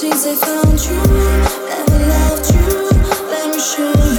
Since I found you, never loved you, let me show you.